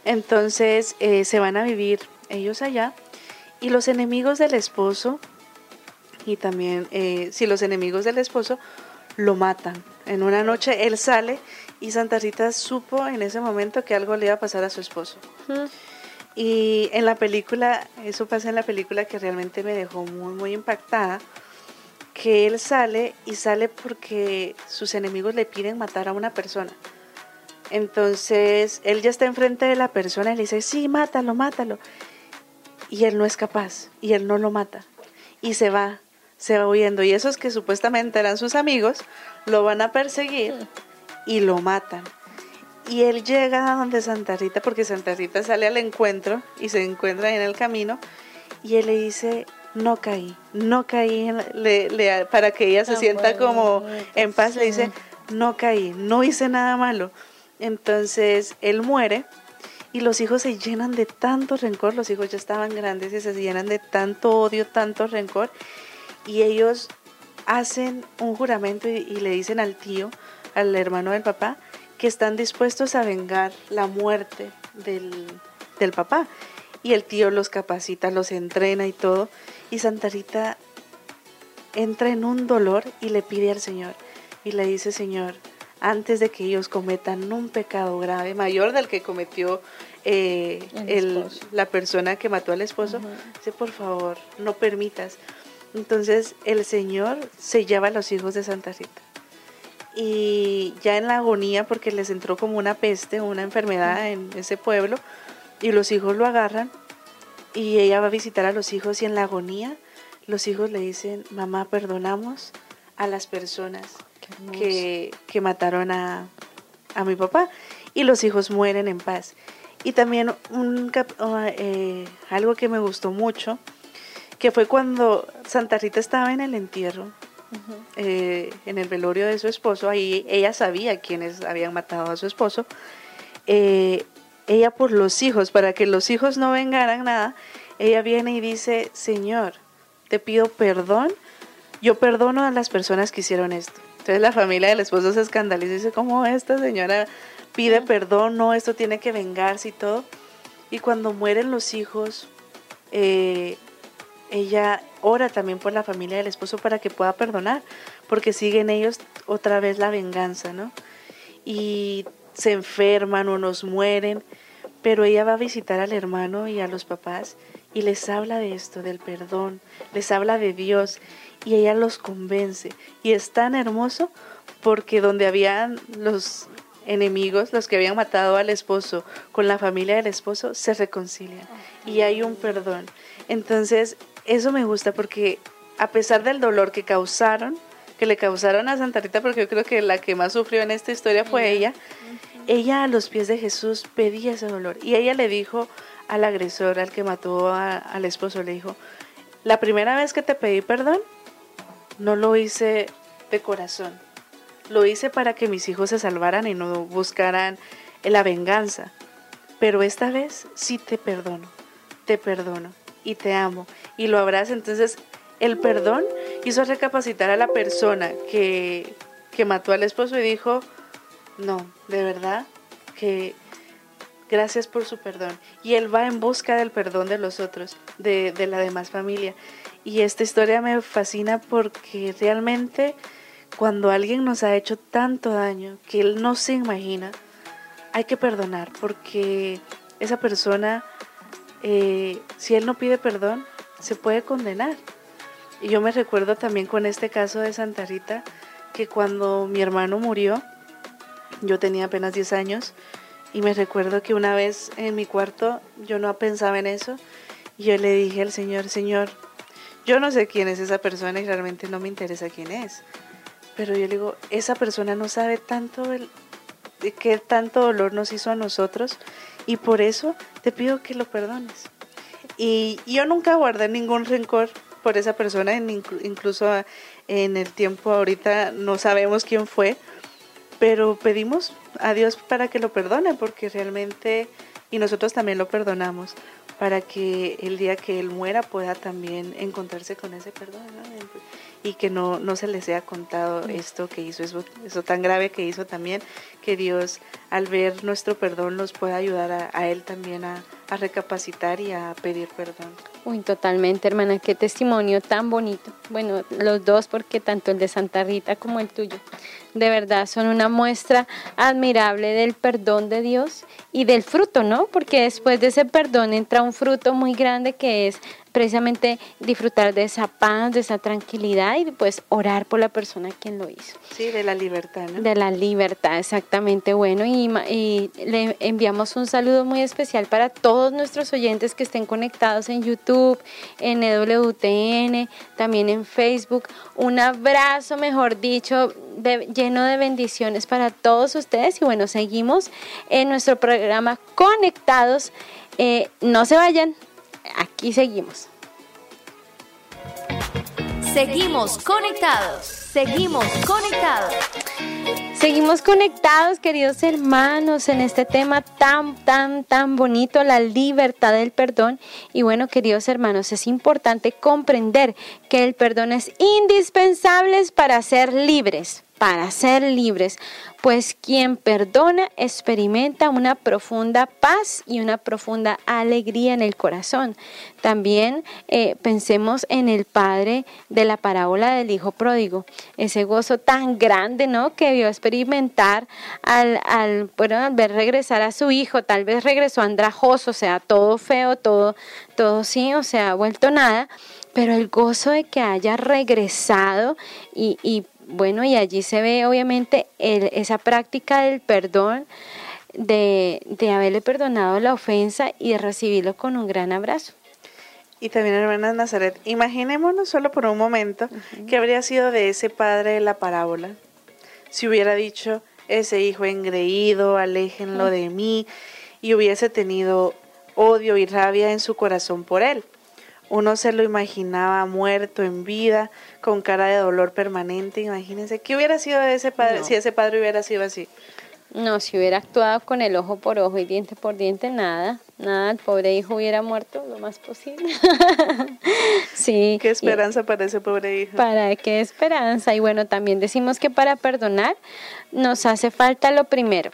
Entonces eh, se van a vivir ellos allá y los enemigos del esposo, y también eh, si los enemigos del esposo lo matan. En una noche él sale y Santa Rita supo en ese momento que algo le iba a pasar a su esposo. Y en la película, eso pasa en la película que realmente me dejó muy, muy impactada, que él sale y sale porque sus enemigos le piden matar a una persona. Entonces, él ya está enfrente de la persona y le dice, sí, mátalo, mátalo. Y él no es capaz, y él no lo mata. Y se va, se va huyendo. Y esos que supuestamente eran sus amigos, lo van a perseguir y lo matan. Y él llega a donde Santa Rita, porque Santa Rita sale al encuentro y se encuentra en el camino, y él le dice, no caí, no caí, le, para que ella se ah, sienta como en paz, le dice, no caí, no hice nada malo. Entonces él muere y los hijos se llenan de tanto rencor, los hijos ya estaban grandes y se llenan de tanto odio, tanto rencor, y ellos hacen un juramento y le dicen al tío, al hermano del papá, que están dispuestos a vengar la muerte del, papá. Y el tío los capacita, los entrena y todo. Y Santa Rita entra en un dolor y le pide al Señor. Y le dice, Señor, antes de que ellos cometan un pecado grave, mayor del que cometió eh, la persona que mató al esposo, dice, por favor, no permitas. Entonces el Señor se lleva a los hijos de Santa Rita y ya en la agonía porque les entró como una peste, una enfermedad en ese pueblo y los hijos lo agarran y ella va a visitar a los hijos y en la agonía los hijos le dicen, mamá, perdonamos a las personas que, mataron a, mi papá y los hijos mueren en paz. Y también un, eh, algo que me gustó mucho, que fue cuando Santa Rita estaba en el entierro eh, en el velorio de su esposo, ahí ella sabía quiénes habían matado a su esposo. Eh, ella por los hijos, para que los hijos no vengaran nada, ella viene y dice, Señor, te pido perdón, yo perdono a las personas que hicieron esto. Entonces la familia del esposo se escandaliza y dice, ¿cómo esta señora pide perdón? No, esto tiene que vengarse y todo. Y cuando mueren los hijos, eh, ella ora también por la familia del esposo para que pueda perdonar, porque siguen ellos otra vez la venganza, ¿no? Y se enferman o nos mueren, pero ella va a visitar al hermano y a los papás y les habla de esto, del perdón, les habla de Dios y ella los convence. Y es tan hermoso porque donde habían los enemigos, los que habían matado al esposo con la familia del esposo, se reconcilian y hay un perdón. Entonces, eso me gusta porque a pesar del dolor que causaron, que le causaron a Santa Rita, porque yo creo que la que más sufrió en esta historia fue ella, ella a los pies de Jesús pedía ese dolor. Y ella le dijo al agresor, al que mató al esposo, le dijo, la primera vez que te pedí perdón, no lo hice de corazón, lo hice para que mis hijos se salvaran y no buscaran la venganza, pero esta vez sí te perdono, te perdono y te amo y lo abraza. Entonces, el perdón hizo recapacitar a la persona que, que mató al esposo y dijo, no, de verdad, que gracias por su perdón. Y él va en busca del perdón de los otros, de, de la demás familia. Y esta historia me fascina porque realmente cuando alguien nos ha hecho tanto daño que él no se imagina, hay que perdonar porque esa persona eh, si él no pide perdón, se puede condenar. Y yo me recuerdo también con este caso de Santa Rita, que cuando mi hermano murió, yo tenía apenas 10 años, y me recuerdo que una vez en mi cuarto yo no pensaba en eso, y yo le dije al Señor, Señor, yo no sé quién es esa persona y realmente no me interesa quién es, pero yo le digo, esa persona no sabe tanto el, qué tanto dolor nos hizo a nosotros y por eso te pido que lo perdones. Y yo nunca guardé ningún rencor por esa persona, incluso en el tiempo ahorita no sabemos quién fue, pero pedimos a Dios para que lo perdone, porque realmente, y nosotros también lo perdonamos, para que el día que Él muera pueda también encontrarse con ese perdón y que no, no se le sea contado esto que hizo, eso, eso tan grave que hizo también, que Dios al ver nuestro perdón nos pueda ayudar a, Él también a, a, recapacitar y a pedir perdón. Uy, totalmente, hermana, qué testimonio tan bonito. Bueno, los dos, porque tanto el de Santa Rita como el tuyo, de verdad son una muestra admirable del perdón de Dios y del fruto, ¿no? Porque después de ese perdón entra un fruto muy grande que es precisamente disfrutar de esa paz, de esa tranquilidad y pues orar por la persona quien lo hizo. Sí, de la libertad, ¿no? De la libertad, exactamente. Bueno, y, y, le enviamos un saludo muy especial para todos nuestros oyentes que estén conectados en YouTube, en EWTN, también en Facebook. Un abrazo, mejor dicho, lleno de bendiciones para todos ustedes. Y bueno, seguimos en nuestro programa Conectados. Eh, no se vayan, aquí seguimos. Seguimos conectados, seguimos conectados. Seguimos conectados, queridos hermanos, en este tema tan, tan, tan bonito, la libertad del perdón. Y bueno, queridos hermanos, es importante comprender que el perdón es indispensable para ser libres para ser libres, pues quien perdona experimenta una profunda paz y una profunda alegría en el corazón. También eh, pensemos en el padre de la parábola del hijo pródigo, ese gozo tan grande, ¿no? Que vio experimentar al, al, al ver regresar a su hijo, tal vez regresó andrajoso, o sea, todo feo, todo, todo sí, o sea, vuelto nada pero el gozo de que haya regresado y, y bueno, y allí se ve obviamente esa práctica del perdón, de, haberle perdonado la ofensa y de recibirlo con un gran abrazo. Y también, hermana Nazaret, imaginémonos solo por un momento que habría sido de ese padre de la parábola. Si hubiera dicho, ese hijo engreído, aléjenlo de mí, y hubiese tenido odio y rabia en su corazón por él. Uno se lo imaginaba muerto en vida, con cara de dolor permanente. Imagínense, ¿qué hubiera sido de ese padre si ese padre hubiera sido así? No, si hubiera actuado con el ojo por ojo y diente por diente, nada, nada, el pobre hijo hubiera muerto lo más posible. <laughs> sí. ¿Qué esperanza para ese pobre hijo? Para qué esperanza. Y bueno, también decimos que para perdonar nos hace falta lo primero,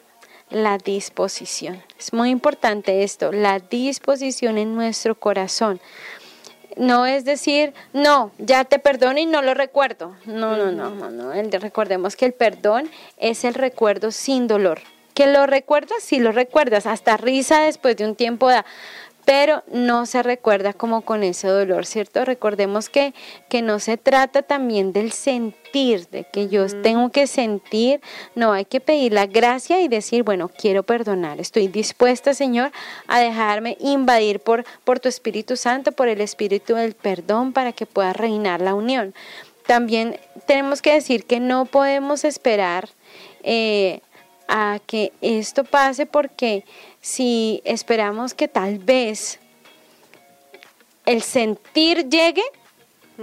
la disposición. Es muy importante esto, la disposición en nuestro corazón. No es decir, no, ya te perdono y no lo recuerdo. No, no, no, no, no. recordemos que el perdón es el recuerdo sin dolor. Que lo recuerdas, sí lo recuerdas, hasta risa después de un tiempo da pero no se recuerda como con ese dolor, ¿cierto? Recordemos que, que no se trata también del sentir, de que yo tengo que sentir, no, hay que pedir la gracia y decir, bueno, quiero perdonar, estoy dispuesta, Señor, a dejarme invadir por, por tu Espíritu Santo, por el Espíritu del perdón, para que pueda reinar la unión. También tenemos que decir que no podemos esperar eh, a que esto pase porque si esperamos que tal vez el sentir llegue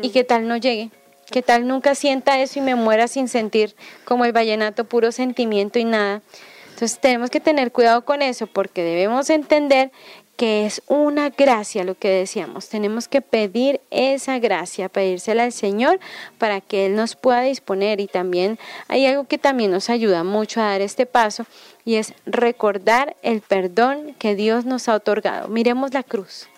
y que tal no llegue, que tal nunca sienta eso y me muera sin sentir como el vallenato, puro sentimiento y nada. Entonces tenemos que tener cuidado con eso porque debemos entender que es una gracia lo que decíamos. Tenemos que pedir esa gracia, pedírsela al Señor para que Él nos pueda disponer. Y también hay algo que también nos ayuda mucho a dar este paso y es recordar el perdón que Dios nos ha otorgado. Miremos la cruz.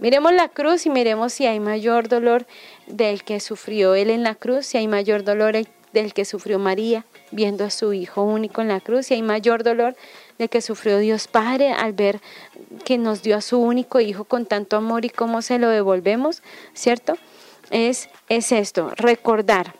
Miremos la cruz y miremos si hay mayor dolor del que sufrió Él en la cruz, si hay mayor dolor del que sufrió María viendo a su Hijo único en la cruz, si hay mayor dolor del que sufrió Dios Padre al ver que nos dio a su único Hijo con tanto amor y cómo se lo devolvemos, ¿cierto? Es, es esto, recordar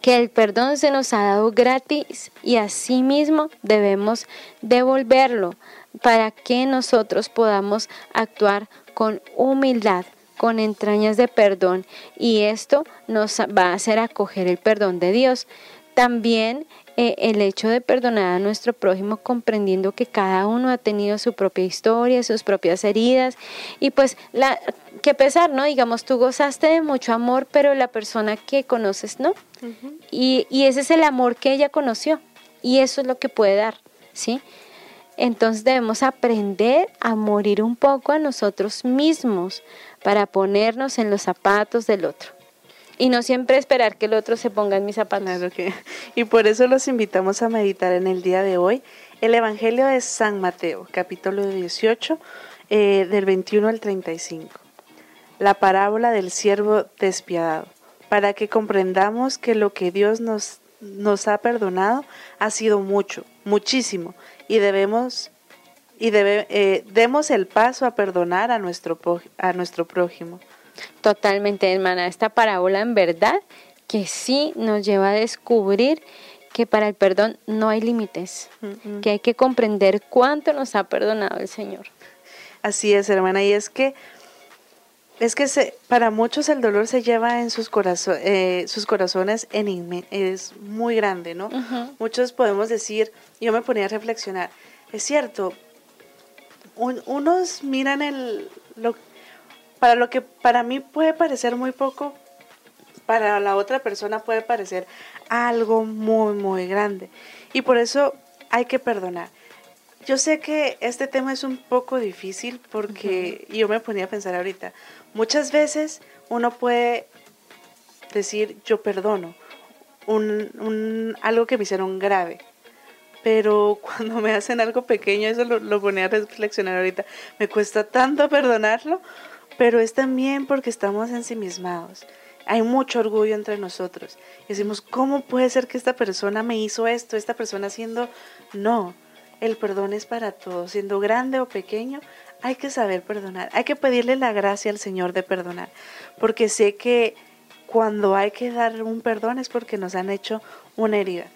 que el perdón se nos ha dado gratis y asimismo debemos devolverlo para que nosotros podamos actuar con humildad, con entrañas de perdón y esto nos va a hacer acoger el perdón de Dios. También eh, el hecho de perdonar a nuestro prójimo comprendiendo que cada uno ha tenido su propia historia, sus propias heridas y pues la que pesar, ¿no? Digamos, tú gozaste de mucho amor, pero la persona que conoces no. y, y ese es el amor que ella conoció y eso es lo que puede dar, ¿sí? Entonces debemos aprender a morir un poco a nosotros mismos para ponernos en los zapatos del otro y no siempre esperar que el otro se ponga en mis zapatos. <laughs> Y por eso los invitamos a meditar en el día de hoy el Evangelio de San Mateo, capítulo 18, eh, del 21 al 35. La parábola del siervo despiadado, para que comprendamos que lo que Dios nos, nos ha perdonado ha sido mucho, muchísimo, y debemos y debe, eh, demos el paso a perdonar a nuestro, a nuestro prójimo. Totalmente, hermana. Esta parábola en verdad que sí nos lleva a descubrir que para el perdón no hay límites, que hay que comprender cuánto nos ha perdonado el Señor. Así es, hermana, y es que es que se, para muchos el dolor se lleva en sus, eh, sus corazones en es muy grande, ¿no? Muchos podemos decir, yo me ponía a reflexionar, es cierto, unos miran el, lo, para lo que para mí puede parecer muy poco, para la otra persona puede parecer algo muy, muy grande. Y por eso hay que perdonar. Yo sé que este tema es un poco difícil porque yo me ponía a pensar ahorita, muchas veces uno puede decir yo perdono un, algo que me hicieron grave, pero <laughs> cuando me hacen algo pequeño, eso lo, lo ponía a reflexionar ahorita, me cuesta tanto perdonarlo pero es también porque estamos ensimismados. Hay mucho orgullo entre nosotros. Decimos, ¿cómo puede ser que esta persona me hizo esto? Esta persona haciendo... No, el perdón es para todos. Siendo grande o pequeño, hay que saber perdonar. Hay que pedirle la gracia al Señor de perdonar. Porque sé que cuando hay que dar un perdón es porque nos han hecho una herida.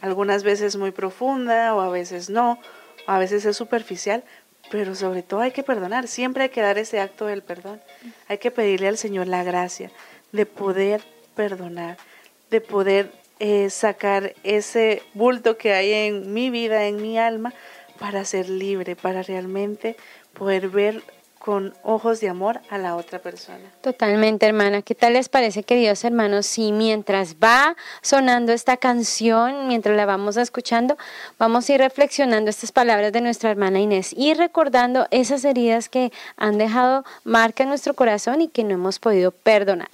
Algunas veces muy profunda o a veces no. A veces es superficial, pero sobre todo hay que perdonar, siempre hay que dar ese acto del perdón. Hay que pedirle al Señor la gracia de poder perdonar, de poder eh, sacar ese bulto que hay en mi vida, en mi alma, para ser libre, para realmente poder ver con ojos de amor a la otra persona. Totalmente, hermana. ¿Qué tal les parece, queridos hermanos? Si mientras va sonando esta canción, mientras la vamos escuchando, vamos a ir reflexionando estas palabras de nuestra hermana Inés y recordando esas heridas que han dejado marca en nuestro corazón y que no hemos podido perdonar.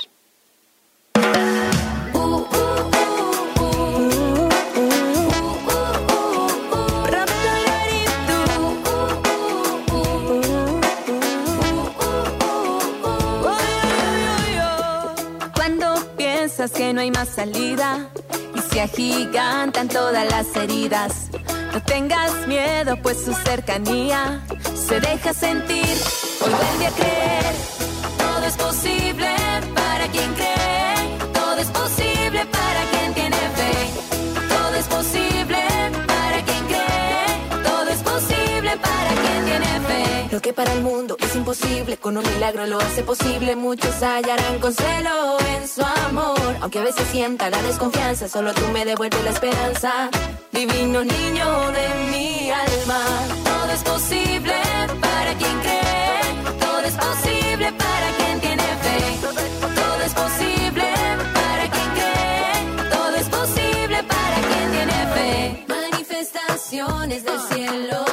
Piensas que no hay más salida. Y se agigantan todas las heridas, no tengas miedo, pues su cercanía se deja sentir. Hoy vuelve a creer, todo es posible para quien cree, para el mundo es imposible, con un milagro lo hace posible. Muchos hallarán consuelo en su amor. Aunque a veces sienta la desconfianza, solo tú me devuelves la esperanza. Divino niño de mi alma. Todo es posible para quien cree, todo es posible para quien tiene fe. Todo es posible para quien cree, todo es posible para quien tiene fe. Manifestaciones del cielo,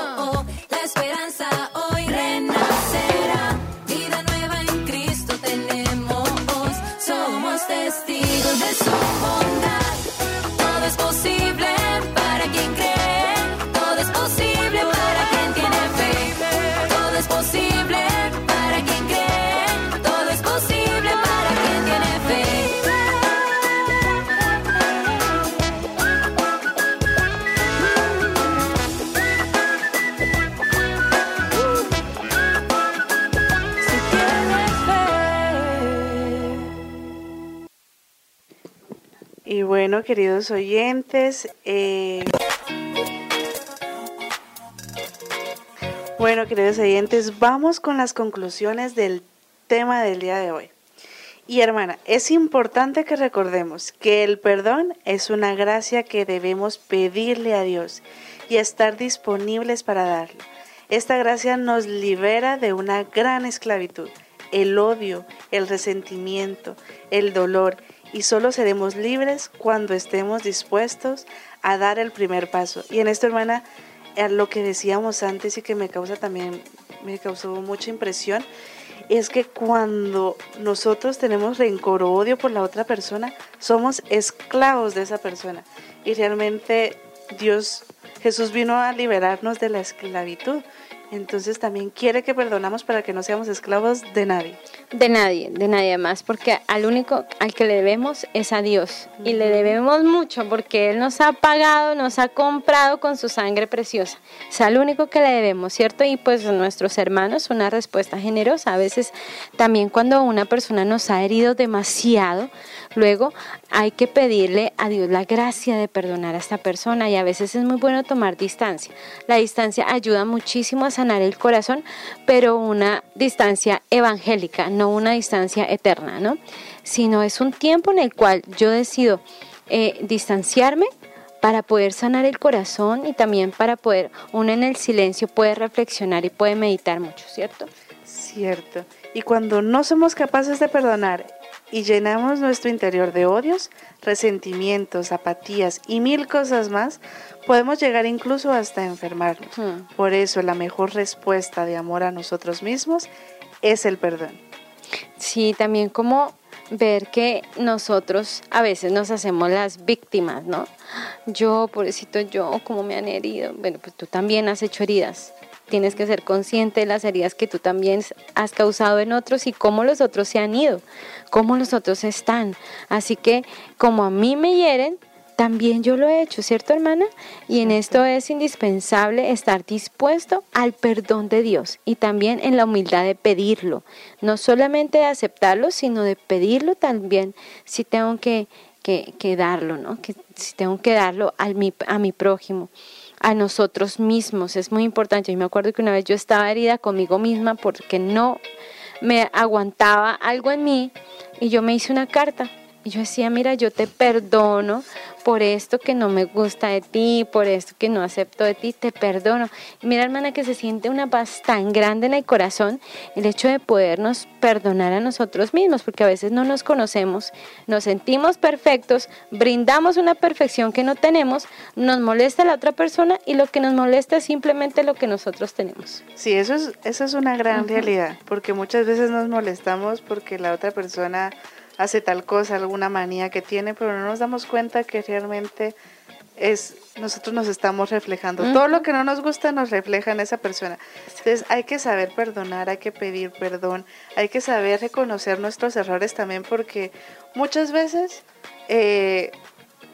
bueno, queridos oyentes, eh, bueno, queridos oyentes, vamos con las conclusiones del tema del día de hoy. Y hermana, es importante que recordemos que el perdón es una gracia que debemos pedirle a Dios y estar disponibles para darlo. Esta gracia nos libera de una gran esclavitud, el odio, el resentimiento, el dolor, y solo seremos libres cuando estemos dispuestos a dar el primer paso. Y en esto, hermana, lo que decíamos antes y que me causa también, me causó mucha impresión, es que cuando nosotros tenemos rencor o odio por la otra persona, somos esclavos de esa persona. Y realmente Dios, Jesús vino a liberarnos de la esclavitud. Entonces también quiere que perdonamos para que no seamos esclavos de nadie. De nadie, de nadie más, porque al único al que le debemos es a Dios. Y le debemos mucho porque Él nos ha pagado, nos ha comprado con su sangre preciosa. Es al único que le debemos, ¿cierto? Y pues nuestros hermanos, una respuesta generosa. A veces también cuando una persona nos ha herido demasiado, luego hay que pedirle a Dios la gracia de perdonar a esta persona. Y a veces es muy bueno tomar distancia. La distancia ayuda muchísimo a sanar el corazón, pero una distancia evangélica, no una distancia eterna, ¿no? Sino es un tiempo en el cual yo decido eh, distanciarme para poder sanar el corazón y también para poder, uno en el silencio puede reflexionar y puede meditar mucho, ¿cierto? Cierto. Y cuando no somos capaces de perdonar y llenamos nuestro interior de odios, resentimientos, apatías y mil cosas más, podemos llegar incluso hasta enfermarnos. Hmm. Por eso la mejor respuesta de amor a nosotros mismos es el perdón. Sí, también como ver que nosotros a veces nos hacemos las víctimas, ¿no? Yo, pobrecito, yo, como me han herido. Bueno, pues tú también has hecho heridas. Tienes que ser consciente de las heridas que tú también has causado en otros y cómo los otros se han ido, cómo los otros están. Así que como a mí me hieren, también yo lo he hecho, ¿cierto, hermana? Y en esto es indispensable estar dispuesto al perdón de Dios y también en la humildad de pedirlo. No solamente de aceptarlo, sino de pedirlo también si tengo que, que, que darlo, ¿no? Que si tengo que darlo al mi, a mi prójimo a nosotros mismos. Es muy importante. Yo me acuerdo que una vez yo estaba herida conmigo misma porque no me aguantaba algo en mí y yo me hice una carta. Y yo decía, mira, yo te perdono por esto que no me gusta de ti, por esto que no acepto de ti, te perdono. Y mira, hermana, que se siente una paz tan grande en el corazón el hecho de podernos perdonar a nosotros mismos, porque a veces no nos conocemos, nos sentimos perfectos, brindamos una perfección que no tenemos, nos molesta la otra persona y lo que nos molesta es simplemente lo que nosotros tenemos. Sí, eso es, eso es una gran realidad, porque muchas veces nos molestamos porque la otra persona hace tal cosa, alguna manía que tiene, pero no nos damos cuenta que realmente es nosotros nos estamos reflejando. Todo lo que no nos gusta nos refleja en esa persona. Entonces hay que saber perdonar, hay que pedir perdón, hay que saber reconocer nuestros errores también porque muchas veces eh,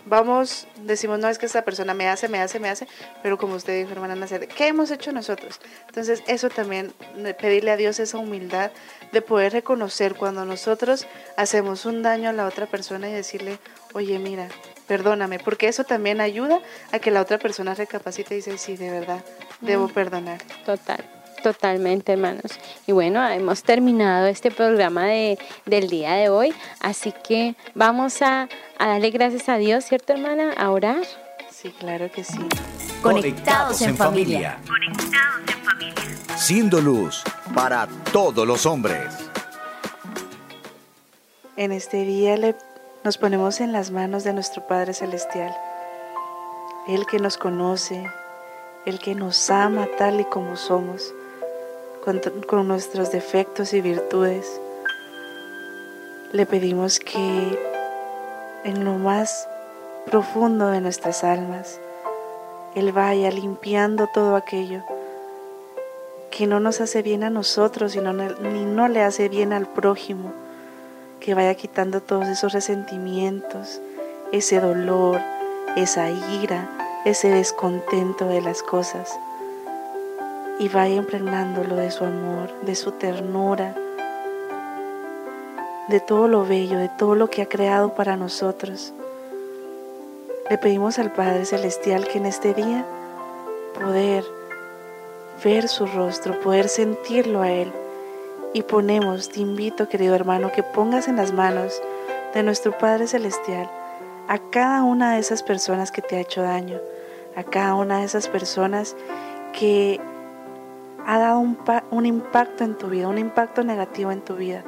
vamos, decimos, no es que esta persona me hace, me hace, me hace, pero como usted dijo, hermana Nacer, ¿qué hemos hecho nosotros? Entonces eso también, pedirle a Dios esa humildad de poder reconocer cuando nosotros hacemos un daño a la otra persona y decirle, oye, mira, perdóname, porque eso también ayuda a que la otra persona recapacite y dice, sí, de verdad, debo perdonar. Total. Totalmente, hermanos. Y bueno, hemos terminado este programa de, del día de hoy, así que vamos a, a darle gracias a Dios, ¿cierto, hermana? A orar. Sí, claro que sí. Conectados en familia. Conectados en familia. Siendo luz para todos los hombres. En este día le, nos ponemos en las manos de nuestro Padre Celestial, Él que nos conoce, el que nos ama tal y como somos, con, nuestros defectos y virtudes. Le pedimos que en lo más profundo de nuestras almas, Él vaya limpiando todo aquello que no nos hace bien a nosotros y no, ni no le hace bien al prójimo, que vaya quitando todos esos resentimientos, ese dolor, esa ira, ese descontento de las cosas y vaya impregnándolo de su amor, de su ternura, de todo lo bello, de todo lo que ha creado para nosotros. Le pedimos al Padre Celestial que en este día poder ver su rostro, poder sentirlo a Él. Y ponemos, te invito querido hermano, que pongas en las manos de nuestro Padre Celestial a cada una de esas personas que te ha hecho daño, a cada una de esas personas que ha dado un, impacto en tu vida, un impacto negativo en tu vida.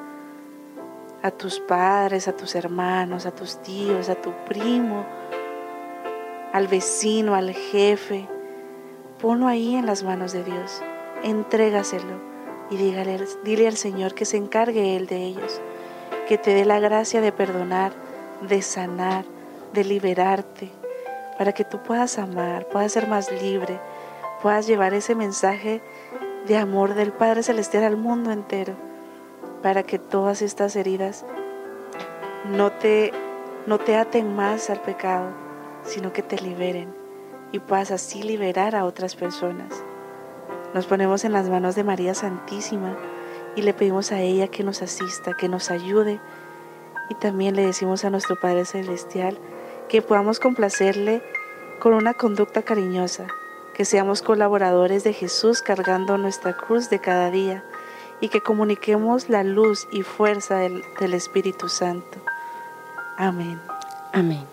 A tus padres, a tus hermanos, a tus tíos, a tu primo, al vecino, al jefe. Ponlo ahí en las manos de Dios. Entrégaselo y dígale, dile al Señor que se encargue Él de ellos. Que te dé la gracia de perdonar, de sanar, de liberarte, para que tú puedas amar, puedas ser más libre, puedas llevar ese mensaje de amor del Padre Celestial al mundo entero, para que todas estas heridas no te, no te aten más al pecado, sino que te liberen y puedas así liberar a otras personas. Nos ponemos en las manos de María Santísima y le pedimos a ella que nos asista, que nos ayude y también le decimos a nuestro Padre Celestial que podamos complacerle con una conducta cariñosa, que seamos colaboradores de Jesús cargando nuestra cruz de cada día y que comuniquemos la luz y fuerza del, Espíritu Santo. Amén. Amén.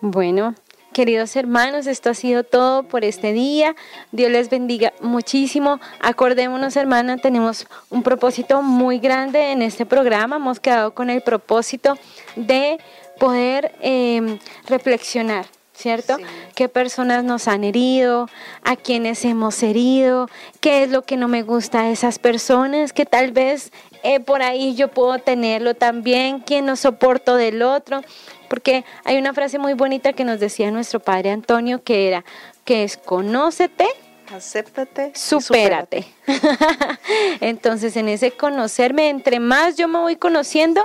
Bueno, queridos hermanos, esto ha sido todo por este día. Dios les bendiga muchísimo. Acordémonos, hermana, tenemos un propósito muy grande en este programa. Hemos quedado con el propósito de poder eh, reflexionar ¿cierto? ¿Qué personas nos han herido? ¿A quiénes hemos herido? ¿Qué es lo que no me gusta de esas personas? Que tal vez eh, por ahí yo puedo tenerlo también. ¿Quién no soporto del otro? Porque hay una frase muy bonita que nos decía nuestro padre Antonio que era, que es conócete, acéptate, supérate. <laughs> Entonces, en ese conocerme, entre más yo me voy conociendo,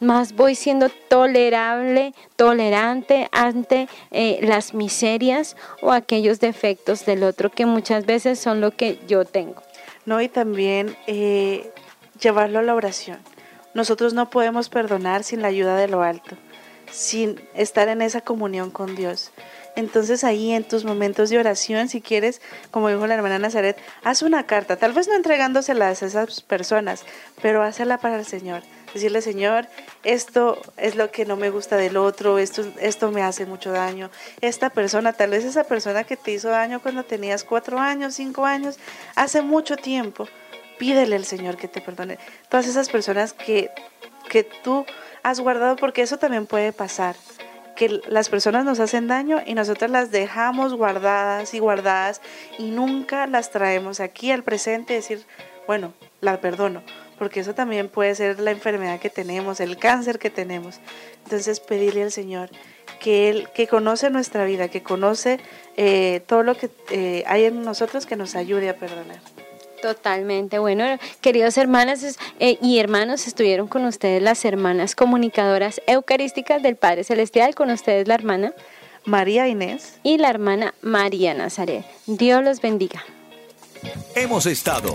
más voy siendo tolerable, tolerante ante eh, las miserias o aquellos defectos del otro que muchas veces son lo que yo tengo. No, y también eh, llevarlo a la oración. Nosotros no podemos perdonar sin la ayuda de lo alto, sin estar en esa comunión con Dios. Entonces ahí en tus momentos de oración, si quieres, como dijo la hermana Nazaret, haz una carta, tal vez no entregándoselas a esas personas, pero hazla para el Señor. Decirle, Señor, esto es lo que no me gusta del otro, esto, esto me hace mucho daño. Esta persona, tal vez esa persona que te hizo daño cuando tenías cuatro años, cinco años, hace mucho tiempo, pídele al Señor que te perdone. Todas esas personas que, que tú has guardado, porque eso también puede pasar que las personas nos hacen daño y nosotros las dejamos guardadas y guardadas y nunca las traemos aquí al presente y decir, bueno, la perdono, porque eso también puede ser la enfermedad que tenemos, el cáncer que tenemos. Entonces pedirle al Señor que Él, que conoce nuestra vida, que conoce eh, todo lo que eh, hay en nosotros, que nos ayude a perdonar. Totalmente. Bueno, queridos hermanas eh, y hermanos, estuvieron con ustedes las hermanas comunicadoras eucarísticas del Padre Celestial, con ustedes la hermana María Inés y la hermana María Nazaret. Dios los bendiga. Hemos estado